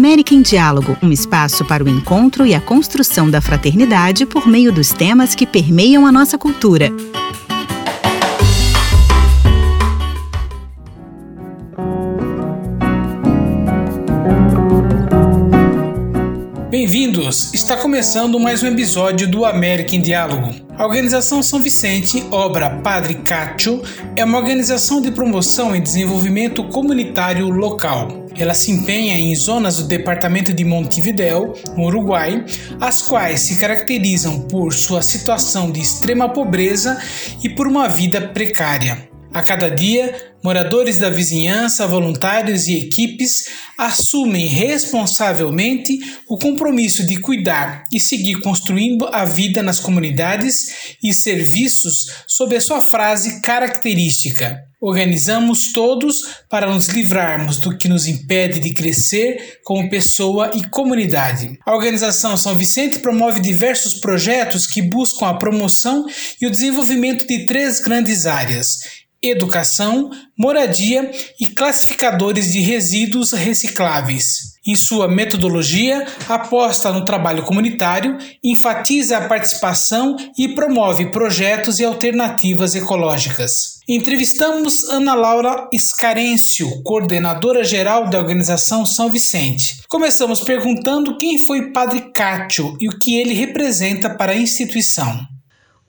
América em Diálogo, um espaço para o encontro e a construção da fraternidade por meio dos temas que permeiam a nossa cultura. Bem-vindos! Está começando mais um episódio do América em Diálogo. A Organização São Vicente, obra Padre Cacho, é uma organização de promoção e desenvolvimento comunitário local. Ela se empenha em zonas do departamento de Montevideo, no Uruguai, as quais se caracterizam por sua situação de extrema pobreza e por uma vida precária. A cada dia, moradores da vizinhança, voluntários e equipes assumem responsavelmente o compromisso de cuidar e seguir construindo a vida nas comunidades e serviços sob a sua frase característica: Organizamos todos para nos livrarmos do que nos impede de crescer como pessoa e comunidade. A organização São Vicente promove diversos projetos que buscam a promoção e o desenvolvimento de três grandes áreas educação, moradia e classificadores de resíduos recicláveis. Em sua metodologia, aposta no trabalho comunitário, enfatiza a participação e promove projetos e alternativas ecológicas. Entrevistamos Ana Laura Scarencio, coordenadora geral da organização São Vicente. Começamos perguntando quem foi Padre Cátio e o que ele representa para a instituição.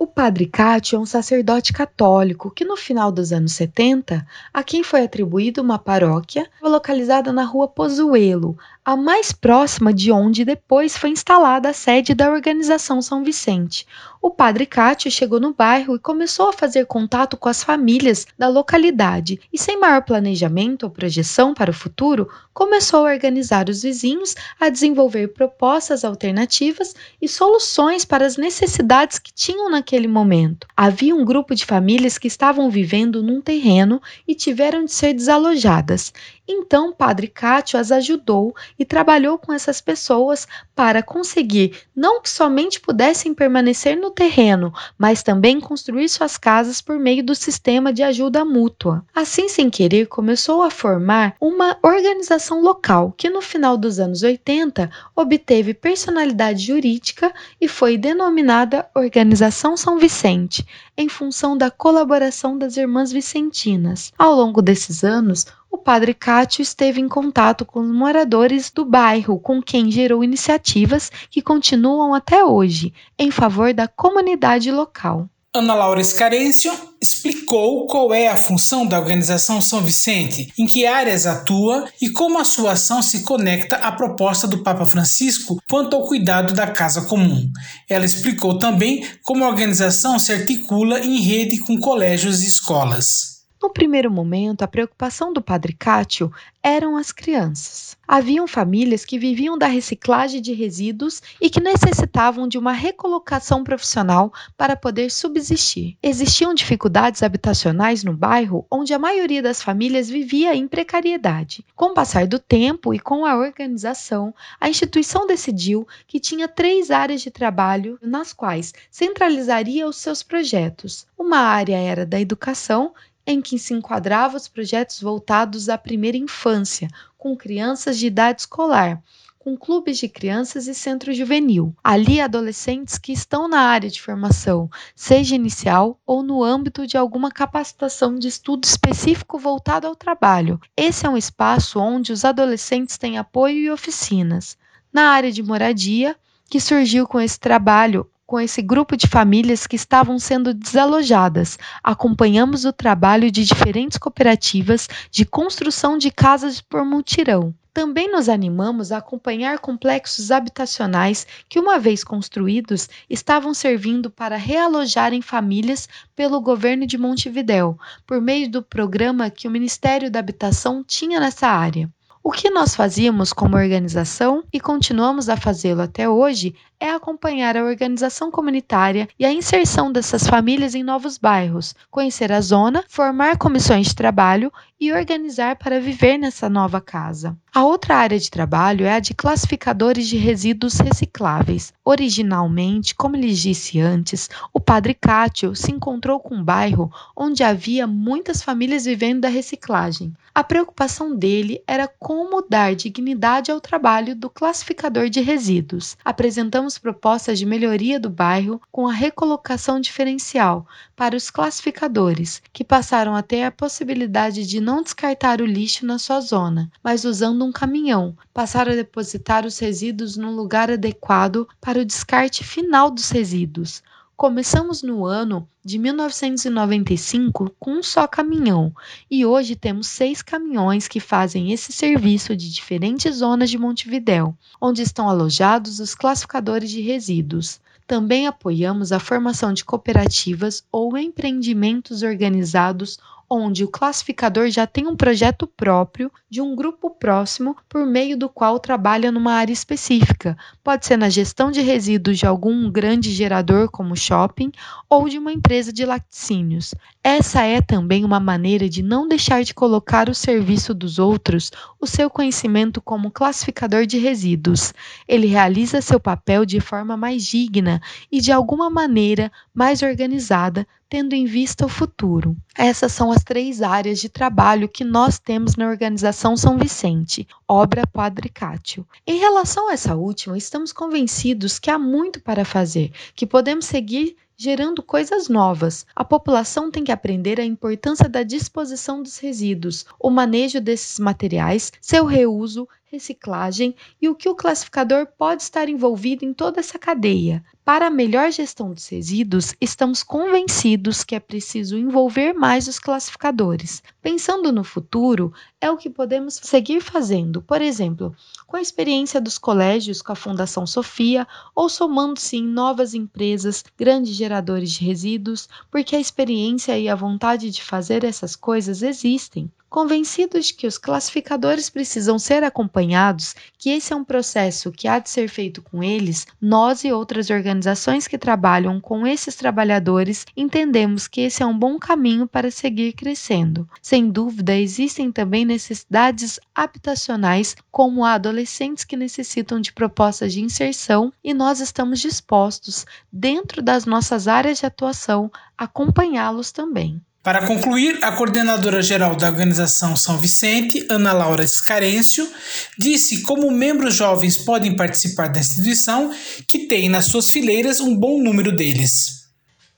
O padre Cátio é um sacerdote católico que, no final dos anos 70, a quem foi atribuída uma paróquia localizada na rua Pozuelo, a mais próxima de onde depois foi instalada a sede da Organização São Vicente. O padre Cátio chegou no bairro e começou a fazer contato com as famílias da localidade e, sem maior planejamento ou projeção para o futuro, começou a organizar os vizinhos a desenvolver propostas alternativas e soluções para as necessidades que tinham naquele momento. Havia um grupo de famílias que estavam vivendo num terreno e tiveram de ser desalojadas. Então, Padre Cátio as ajudou e trabalhou com essas pessoas para conseguir não que somente pudessem permanecer no terreno, mas também construir suas casas por meio do sistema de ajuda mútua. Assim, sem querer, começou a formar uma organização local que no final dos anos 80 obteve personalidade jurídica e foi denominada Organização São Vicente, em função da colaboração das irmãs vicentinas. Ao longo desses anos, o padre Cátio esteve em contato com os moradores do bairro, com quem gerou iniciativas que continuam até hoje em favor da comunidade local. Ana Laura Escarêncio explicou qual é a função da organização São Vicente, em que áreas atua e como a sua ação se conecta à proposta do Papa Francisco quanto ao cuidado da casa comum. Ela explicou também como a organização se articula em rede com colégios e escolas. No primeiro momento, a preocupação do padre Cátio eram as crianças. Haviam famílias que viviam da reciclagem de resíduos e que necessitavam de uma recolocação profissional para poder subsistir. Existiam dificuldades habitacionais no bairro onde a maioria das famílias vivia em precariedade. Com o passar do tempo e com a organização, a instituição decidiu que tinha três áreas de trabalho nas quais centralizaria os seus projetos. Uma área era da educação em que se enquadravam os projetos voltados à primeira infância, com crianças de idade escolar, com clubes de crianças e centro juvenil. Ali, adolescentes que estão na área de formação, seja inicial ou no âmbito de alguma capacitação de estudo específico voltado ao trabalho. Esse é um espaço onde os adolescentes têm apoio e oficinas. Na área de moradia, que surgiu com esse trabalho com esse grupo de famílias que estavam sendo desalojadas. Acompanhamos o trabalho de diferentes cooperativas de construção de casas por mutirão. Também nos animamos a acompanhar complexos habitacionais que, uma vez construídos, estavam servindo para realojarem famílias pelo governo de Montevidéu, por meio do programa que o Ministério da Habitação tinha nessa área. O que nós fazíamos como organização e continuamos a fazê-lo até hoje é acompanhar a organização comunitária e a inserção dessas famílias em novos bairros, conhecer a zona, formar comissões de trabalho e organizar para viver nessa nova casa. A outra área de trabalho é a de classificadores de resíduos recicláveis. Originalmente, como lhes disse antes, o padre Cátio se encontrou com um bairro onde havia muitas famílias vivendo da reciclagem. A preocupação dele era como dar dignidade ao trabalho do classificador de resíduos. Apresentamos propostas de melhoria do bairro com a recolocação diferencial para os classificadores, que passaram a ter a possibilidade de não descartar o lixo na sua zona, mas usando um caminhão, passaram a depositar os resíduos no lugar adequado para o descarte final dos resíduos. Começamos no ano de 1995 com um só caminhão e hoje temos seis caminhões que fazem esse serviço de diferentes zonas de Montevidéu, onde estão alojados os classificadores de resíduos. Também apoiamos a formação de cooperativas ou empreendimentos organizados onde o classificador já tem um projeto próprio de um grupo próximo por meio do qual trabalha numa área específica. Pode ser na gestão de resíduos de algum grande gerador como shopping ou de uma empresa de laticínios. Essa é também uma maneira de não deixar de colocar o serviço dos outros o seu conhecimento como classificador de resíduos. Ele realiza seu papel de forma mais digna e de alguma maneira mais organizada, tendo em vista o futuro. Essas são as três áreas de trabalho que nós temos na organização São Vicente, obra Padre Cátio. Em relação a essa última, estamos convencidos que há muito para fazer, que podemos seguir gerando coisas novas. A população tem que aprender a importância da disposição dos resíduos, o manejo desses materiais, seu reuso, reciclagem e o que o classificador pode estar envolvido em toda essa cadeia. Para a melhor gestão dos resíduos, estamos convencidos que é preciso envolver mais os classificadores. Pensando no futuro, é o que podemos seguir fazendo, por exemplo, com a experiência dos colégios com a Fundação Sofia ou somando-se em novas empresas, grandes geradores de resíduos, porque a experiência e a vontade de fazer essas coisas existem. Convencidos de que os classificadores precisam ser acompanhados, que esse é um processo que há de ser feito com eles, nós e outras organizações que trabalham com esses trabalhadores entendemos que esse é um bom caminho para seguir crescendo. Sem dúvida, existem também necessidades habitacionais, como há adolescentes que necessitam de propostas de inserção, e nós estamos dispostos, dentro das nossas áreas de atuação, a acompanhá-los também. Para concluir, a coordenadora geral da organização São Vicente, Ana Laura Scarencio, disse como membros jovens podem participar da instituição, que tem nas suas fileiras um bom número deles.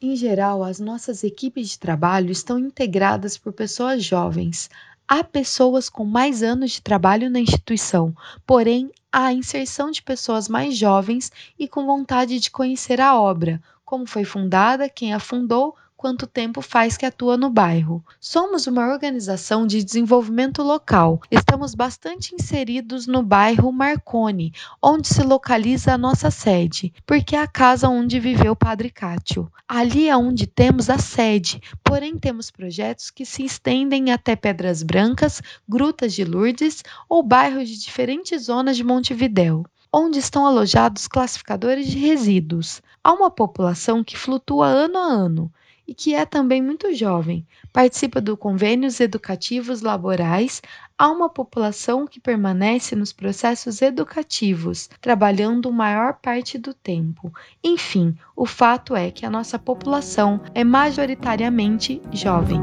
Em geral, as nossas equipes de trabalho estão integradas por pessoas jovens. Há pessoas com mais anos de trabalho na instituição, porém, há a inserção de pessoas mais jovens e com vontade de conhecer a obra, como foi fundada, quem a fundou, quanto tempo faz que atua no bairro. Somos uma organização de desenvolvimento local. Estamos bastante inseridos no bairro Marconi, onde se localiza a nossa sede, porque é a casa onde viveu o Padre Cátio. Ali é onde temos a sede, porém temos projetos que se estendem até Pedras Brancas, Grutas de Lourdes ou bairros de diferentes zonas de Montevidéu onde estão alojados classificadores de resíduos. Há uma população que flutua ano a ano, e que é também muito jovem. Participa do convênios educativos laborais. Há uma população que permanece nos processos educativos, trabalhando maior parte do tempo. Enfim, o fato é que a nossa população é majoritariamente jovem.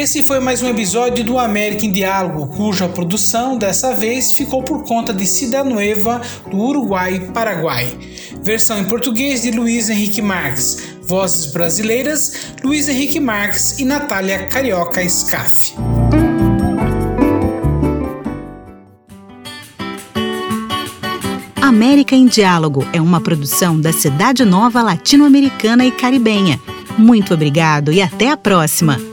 Esse foi mais um episódio do América em Diálogo, cuja produção dessa vez ficou por conta de Cida Nueva, do Uruguai Paraguai. Versão em português de Luiz Henrique Marques. Vozes brasileiras: Luiz Henrique Marques e Natália Carioca Scaff. América em Diálogo é uma produção da Cidade Nova Latino-Americana e Caribenha. Muito obrigado e até a próxima!